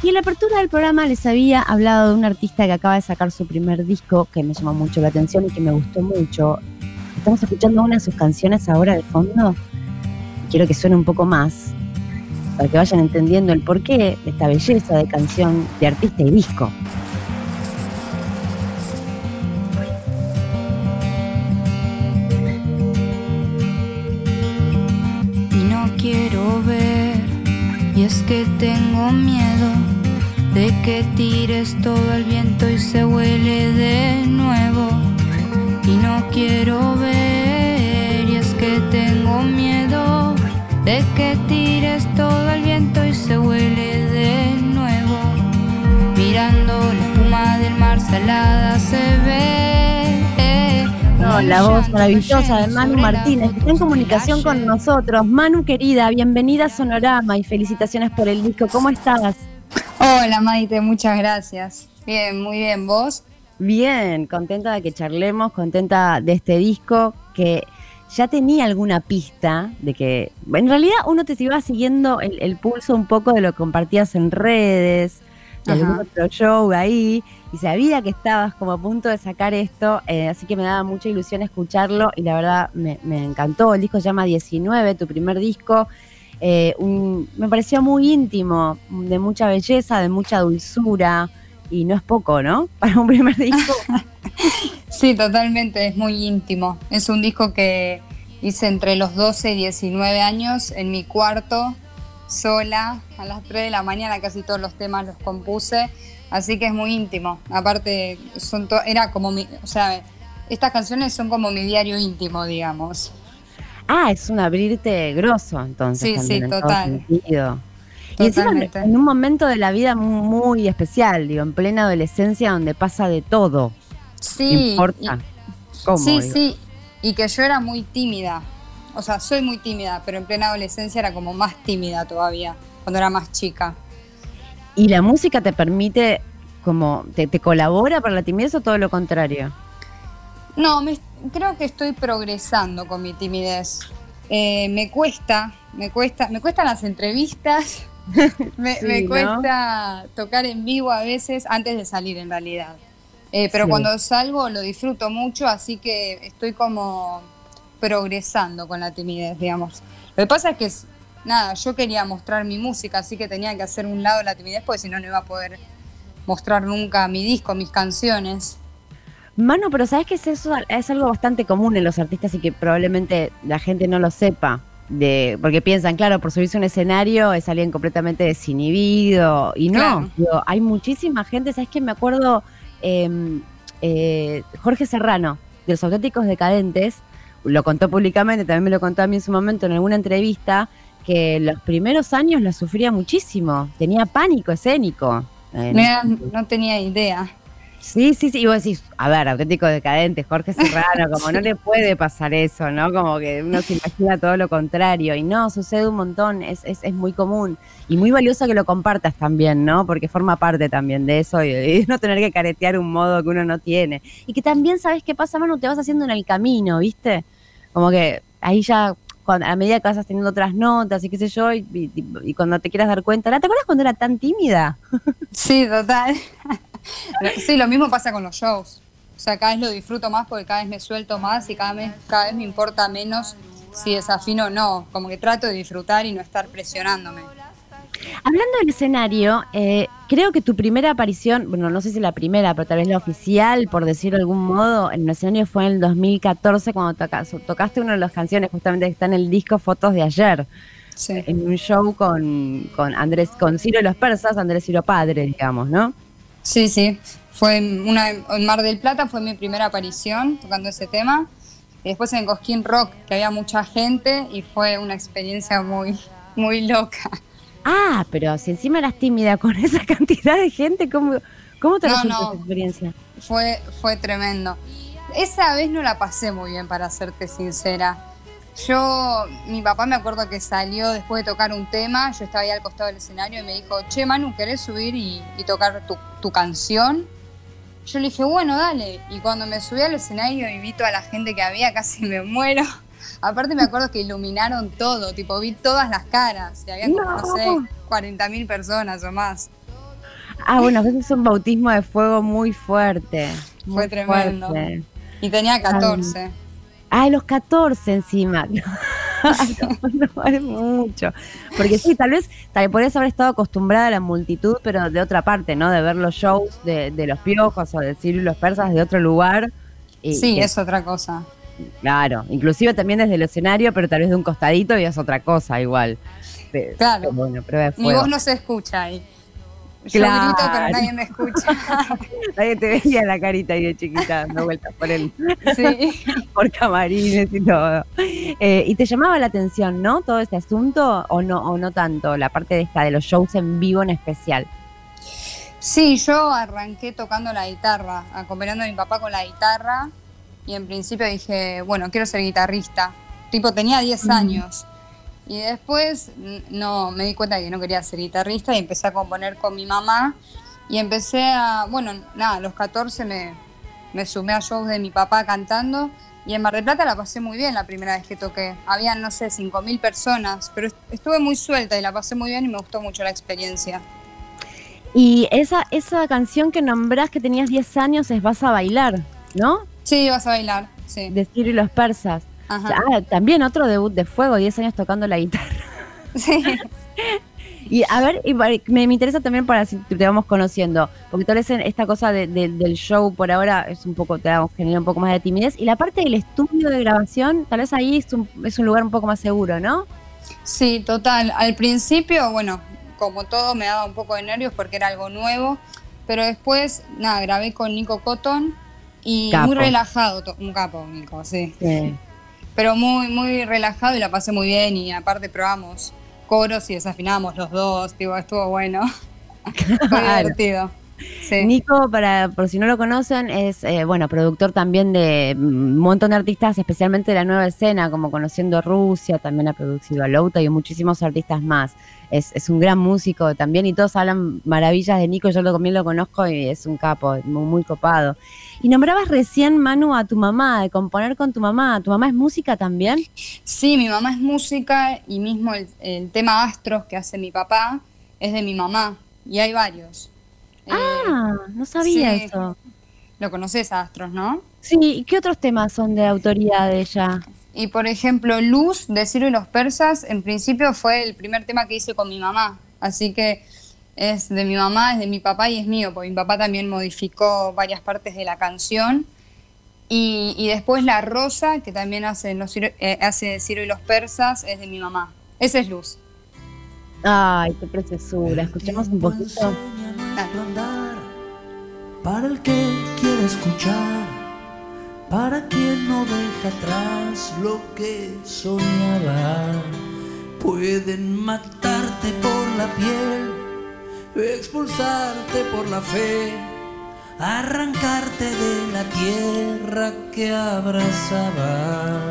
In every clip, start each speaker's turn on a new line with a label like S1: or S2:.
S1: Y en la apertura del programa les había hablado de un artista que acaba de sacar su primer disco que me llamó mucho la atención y que me gustó mucho. Estamos escuchando una de sus canciones ahora de fondo. Quiero que suene un poco más para que vayan entendiendo el porqué de esta belleza de canción de artista y disco.
S2: Y no quiero ver, y es que tengo miedo de que tires todo el viento y se huele de nuevo. Y no quiero ver, y es que tengo miedo de que tires todo el viento y se huele de nuevo. Mirando la espuma del mar salada se ve.
S1: No, la voz maravillosa de Manu Martínez, que está en comunicación con nosotros. Manu querida, bienvenida a Sonorama y felicitaciones por el disco. ¿Cómo estás?
S3: Hola Maite, muchas gracias. Bien, muy bien, ¿vos?
S1: Bien, contenta de que charlemos, contenta de este disco que ya tenía alguna pista de que, en realidad uno te iba siguiendo el, pulso un poco de lo que compartías en redes, de algún otro show ahí, y sabía que estabas como a punto de sacar esto, eh, así que me daba mucha ilusión escucharlo y la verdad me, encantó. El disco se llama 19, tu primer disco. Eh, me pareció muy íntimo, de mucha belleza, de mucha dulzura, y no es poco, ¿no? Para un primer disco.
S3: sí, totalmente, es muy íntimo. Es un disco que hice entre los 12 y 19 años en mi cuarto, sola, a las 3 de la mañana, casi todos los temas los compuse, así que es muy íntimo. Aparte, son era como mi, o sea, estas canciones son como mi diario íntimo, digamos.
S1: Ah, es un abrirte grosso, entonces.
S3: Sí, sí, total.
S1: Y encima en un momento de la vida muy especial, digo, en plena adolescencia donde pasa de todo.
S3: Sí.
S1: importa.
S3: Sí, sí. Y que yo era muy tímida. O sea, soy muy tímida, pero en plena adolescencia era como más tímida todavía, cuando era más chica.
S1: ¿Y la música te permite, como, te, colabora para la timidez o todo lo contrario?
S3: No, creo que estoy progresando con mi timidez. Eh, me cuesta, me cuesta, me cuestan las entrevistas, me, cuesta tocar en vivo a veces antes de salir en realidad. Eh, pero cuando salgo lo disfruto mucho, así que estoy como progresando con la timidez, digamos. Lo que pasa es que, nada, yo quería mostrar mi música, así que tenía que hacer un lado la timidez, porque si no, no iba a poder mostrar nunca mi disco, mis canciones.
S1: Mano, pero ¿sabes que es eso? Es algo bastante común en los artistas y que probablemente la gente no lo sepa de, porque piensan, claro, por subirse a un escenario es alguien completamente desinhibido. Y no, hay muchísima gente, ¿sabes qué? Me acuerdo em, eh, Jorge Serrano, de los auténticos decadentes, lo contó públicamente, también me lo contó a mí en su momento en alguna entrevista, que los primeros años la sufría muchísimo, tenía pánico escénico.
S3: no tenía idea.
S1: Sí, sí, sí. Y vos decís, a ver, auténtico decadente, Jorge Serrano, como no le puede pasar eso, ¿no? Como que uno se imagina todo lo contrario. Y no, sucede un montón, es, es, es muy común. Y muy valioso que lo compartas también, ¿no? Porque forma parte también de eso y, no tener que caretear un modo que uno no tiene. Y que también, ¿sabes qué pasa, Manu? Te vas haciendo en el camino, ¿viste? Como que ahí ya a medida que vas teniendo otras notas y qué sé yo, y, y, cuando te quieras dar cuenta, ¿te acuerdas cuando era tan tímida?
S3: Sí, total. Sí, lo mismo pasa con los shows. O sea, cada vez lo disfruto más porque cada vez me suelto más y cada vez, cada vez me importa menos si desafino o no. Como que trato de disfrutar y no estar presionándome.
S1: Hablando del escenario, eh, creo que tu primera aparición, bueno, no sé si la primera, pero tal vez la oficial, por decirlo de algún modo, en el escenario fue en el 2014 cuando tocaste una de las canciones justamente que está en el disco Fotos de Ayer. En un show con, con Andrés, con Ciro y los Persas, Andrés Ciro Padre, digamos, ¿no?
S3: Sí, sí. Fue una, en Mar del Plata fue mi primera aparición tocando ese tema. Y después en Cosquín Rock, que había mucha gente y fue una experiencia muy, muy loca.
S1: Ah, pero si encima eras tímida con esa cantidad de gente, ¿cómo, cómo te resultó esa experiencia?
S3: Fue, fue tremendo. Esa vez no la pasé muy bien, para serte sincera. Yo, mi papá me acuerdo que salió después de tocar un tema, yo estaba ahí al costado del escenario y me dijo, che Manu, ¿querés subir y, tocar tu, canción? Yo le dije, bueno, dale. Y cuando me subí al escenario y vi toda la gente que había, casi me muero. Aparte me acuerdo que iluminaron todo, tipo vi todas las caras, y había como, no, sé, 40.000 personas o más.
S1: Ah, bueno, eso es un bautismo de fuego muy fuerte.
S3: Fue tremendo. Y tenía 14.
S1: Ah, los 14 encima. no, es mucho. Porque sí, tal vez, tal vez podrías haber estado acostumbrada a la multitud, pero de otra parte, ¿no? De ver los shows de, los piojos o de Ciro y los persas de otro lugar.
S3: sí, es otra cosa.
S1: Claro, inclusive también desde el escenario, pero tal vez de un costadito y es otra cosa igual.
S3: Claro. Bueno, Mi voz no se escucha ahí. Yo grito, pero nadie me escucha.
S1: nadie te veía la carita ahí de chiquita dando vueltas por el, sí. por camarines y todo. Eh, y te llamaba la atención, ¿no? Todo este asunto o no o no tanto la parte de esta de los shows en vivo en especial.
S3: Sí, yo arranqué tocando la guitarra, acompañando a mi papá con la guitarra y en principio dije, bueno, quiero ser guitarrista. Tipo, tenía 10 años. Y después no, me di cuenta que no quería ser guitarrista y empecé a componer con mi mamá. Y empecé a, bueno, nada, a los 14 me, me sumé a shows de mi papá cantando. Y en Mar del Plata la pasé muy bien la primera vez que toqué. Habían, no sé, 5.000 personas, pero estuve muy suelta y la pasé muy bien y me gustó mucho la experiencia.
S1: Y esa, esa canción que nombrás que tenías 10 años es Vas a bailar, ¿no?
S3: Sí, Vas a bailar, sí.
S1: De Ciro y los persas. Ah, también otro debut de fuego, 10 años tocando la guitarra. Sí. y a ver, me, interesa también para si te vamos conociendo, porque tal vez esta cosa del show por ahora es un poco, te damos, genera un poco más de timidez. Y la parte del estudio de grabación, tal vez ahí es un, es un lugar un poco más seguro, ¿no?
S3: Sí, total. Al principio, bueno, como todo, me daba un poco de nervios porque era algo nuevo, pero después, nada, grabé con Nico Cotton y muy relajado, un capo, Nico, sí. sí pero muy, muy relajado y la pasé muy bien y aparte probamos coros y desafinamos los dos, tipo, estuvo bueno. Fue divertido.
S1: Nico, para por si no lo conocen, es eh, bueno productor también de un montón de artistas, especialmente de la nueva escena, como Conociendo Rusia, también ha producido a Louta y muchísimos artistas más. Es, es, un gran músico también y todos hablan maravillas de Nico, yo también lo conozco y es un capo, muy, muy copado. Y nombrabas recién, Manu, a tu mamá, de componer con tu mamá. ¿Tu mamá es música también?
S3: Sí, mi mamá es música y mismo el, tema Astros que hace mi papá es de mi mamá. Y hay varios.
S1: Ah, eh, no sabía eso.
S3: Lo conoces Astros, ¿no?
S1: Sí, ¿y qué otros temas son de autoría de ella?
S3: Y por ejemplo, Luz de Ciro y los Persas, en principio fue el primer tema que hice con mi mamá. Así que es de mi mamá, es de mi papá y es mío, porque mi papá también modificó varias partes de la canción. Y, después La Rosa, que también hace, los, eh, hace Ciro y los Persas, es de mi mamá. Esa es Luz.
S1: Ay, qué preciosura. Escuchemos un poquito.
S4: Para el que quiere escuchar, para quien no deja atrás lo que soñaba, pueden matarte por la piel expulsarte por la fe, arrancarte de la tierra que abrazabas.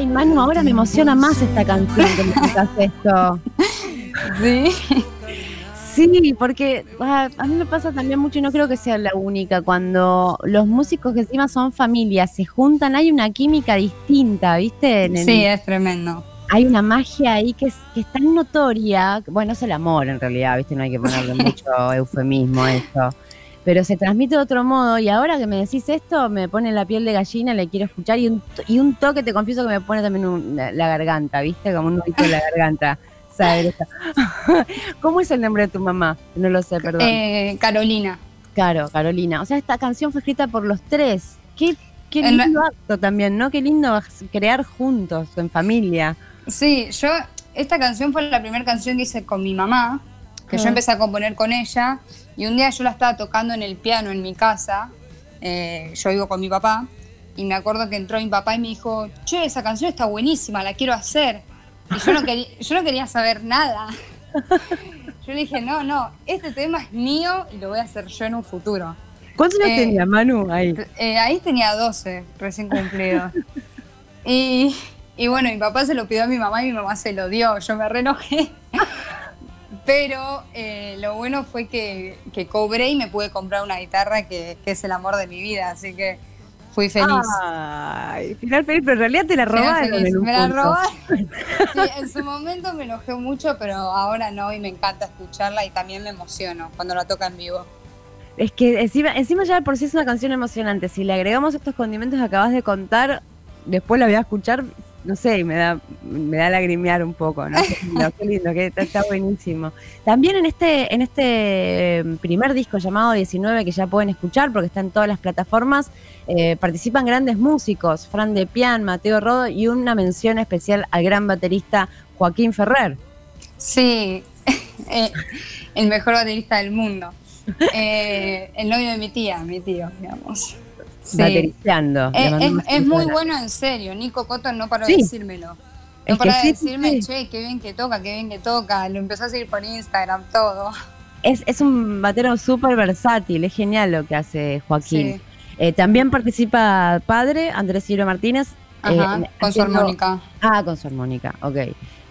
S1: Ay, Manu, ahora me emociona más esta canción que me esto.
S3: Sí.
S1: Sí, porque ah, a mí me pasa también mucho y no creo que sea la única. Cuando los músicos que encima son familias se juntan, hay una química distinta, ¿viste?
S3: sí, es tremendo.
S1: Hay una magia ahí que es, que es tan notoria. Bueno, es el amor en realidad, ¿viste? No hay que ponerle mucho eufemismo a esto. Pero se transmite de otro modo y ahora que me decís esto me pone la piel de gallina, le quiero escuchar y un, y un toque, te confieso que me pone también la, garganta, ¿viste? Como un nudito en la garganta. ¿Cómo es el nombre de tu mamá? No lo sé, perdón.
S3: Eh, Carolina.
S1: Claro, Carolina. O sea, esta canción fue escrita por los tres. Qué, qué lindo acto también, ¿no? Qué lindo crear juntos, en familia.
S3: Sí, yo, esta canción fue la primera canción que hice con mi mamá, que yo empecé a componer con ella, y un día yo la estaba tocando en el piano en mi casa, eh, yo vivo con mi papá, y me acuerdo que entró mi papá y me dijo, che, esa canción está buenísima, la quiero hacer. Y yo no quería, yo no quería saber nada. Yo le dije, no, no, este tema es mío y lo voy a hacer yo en un futuro.
S1: ¿Cuántos años eh, tenía Manu ahí?
S3: Eh, ahí tenía 12, recién cumplido. y, y, bueno, mi papá se lo pidió a mi mamá y mi mamá se lo dio. Yo me renojé. Pero eh, lo bueno fue que, que, cobré y me pude comprar una guitarra que, que, es el amor de mi vida, así que fui feliz.
S1: Ay, final feliz, pero en realidad te la robaron.
S3: me la robaron. Sí, en su momento me enojé mucho, pero ahora no y me encanta escucharla y también me emociono cuando la toca en vivo.
S1: Es que encima, encima ya por sí es una canción emocionante. Si le agregamos estos condimentos que acabas de contar, después la voy a escuchar, no sé, me da, me da lagrimear un poco, ¿no? Qué lindo, que está, buenísimo. También en este, en este eh, primer disco llamado 19, que ya pueden escuchar porque está en todas las plataformas, eh, participan grandes músicos, Fran de Pian, Mateo Rodo y una mención especial al gran baterista Joaquín Ferrer.
S3: Sí, eh, el mejor baterista del mundo. el novio de mi tía, mi tío, digamos.
S1: Sí.
S3: Es, muy bueno en serio. Nico Cotton no paró de decírmelo. No paró de decirme, che, qué bien que toca, qué bien que toca. Lo empezó a seguir por Instagram, todo.
S1: Es, un batero súper versátil, es genial lo que hace Joaquín. Eh, también participa padre, Andrés Ciro Martínez.
S3: Eh, con su armónica.
S1: Ah, con su armónica, ok,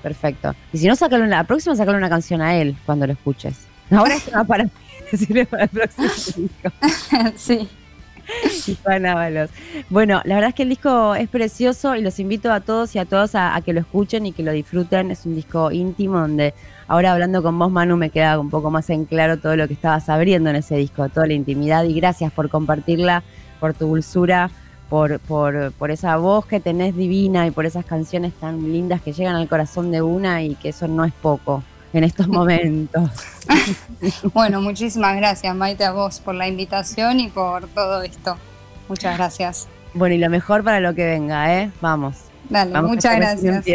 S1: perfecto. Y si no, sacale la próxima, sacale una canción a él cuando lo escuches. Ahora va para decirle para el próximo
S3: sí.
S1: Bueno, la verdad es que el disco es precioso y los invito a todos y a todas a, que lo escuchen y que lo disfruten. Es un disco íntimo donde ahora hablando con vos, Manu, me queda un poco más en claro todo lo que estabas abriendo en ese disco, toda la intimidad y gracias por compartirla, por tu dulzura. Por, por, por esa voz que tenés divina y por esas canciones tan lindas que llegan al corazón de una y que eso no es poco en estos momentos.
S3: bueno, muchísimas gracias Maite a vos por la invitación y por todo esto. Muchas gracias.
S1: Bueno, y lo mejor para lo que venga, ¿eh? Vamos.
S3: Dale, muchas gracias.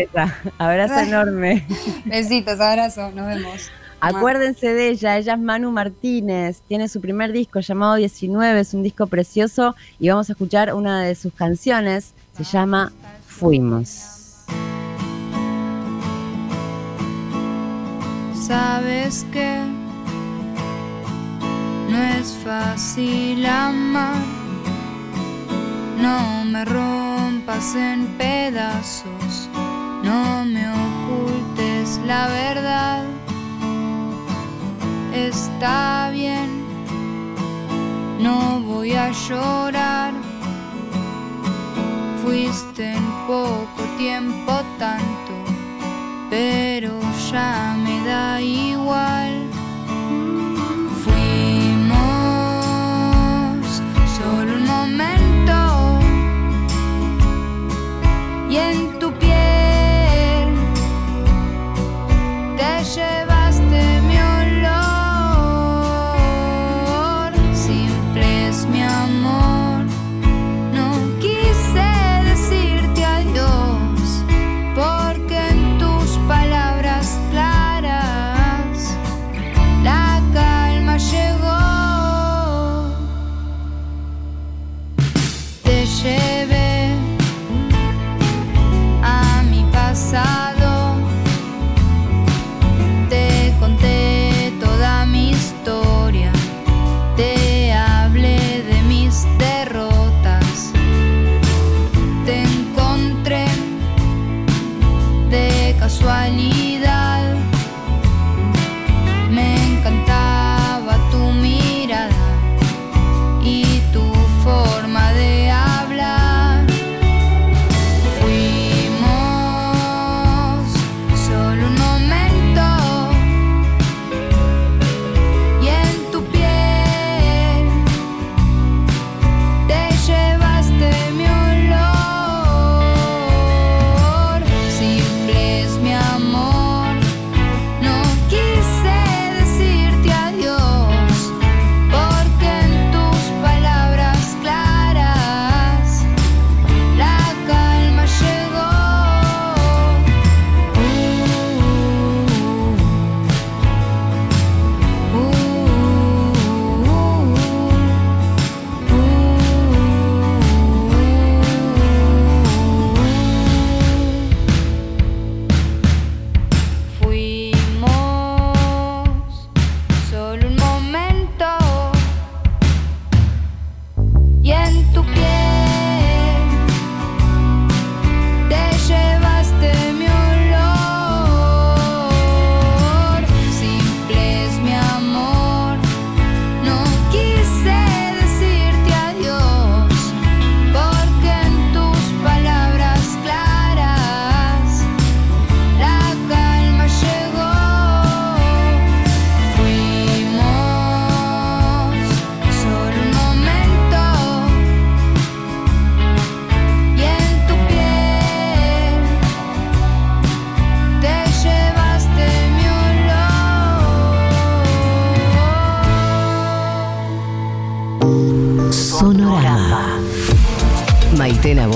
S1: Abrazo enorme.
S3: Besitos, abrazo, nos vemos.
S1: Acuérdense de ella, ella es Manu Martínez, tiene su primer disco llamado 19, es un disco precioso y vamos a escuchar una de sus canciones, se llama Fuimos.
S2: Sabes que no es fácil amar, no me rompas en pedazos, no me ocultes la verdad. Está bien, no voy a llorar. Fuiste en poco tiempo tanto pero ya me da igual.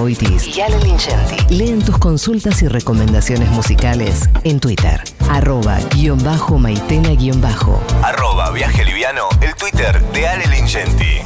S5: Boitis y Ale Lingenti leen tus consultas y recomendaciones musicales en Twitter. Arroba guion bajo Maitena guion bajo.
S6: Arroba Viaje Liviano, el Twitter de Ale Lingenti.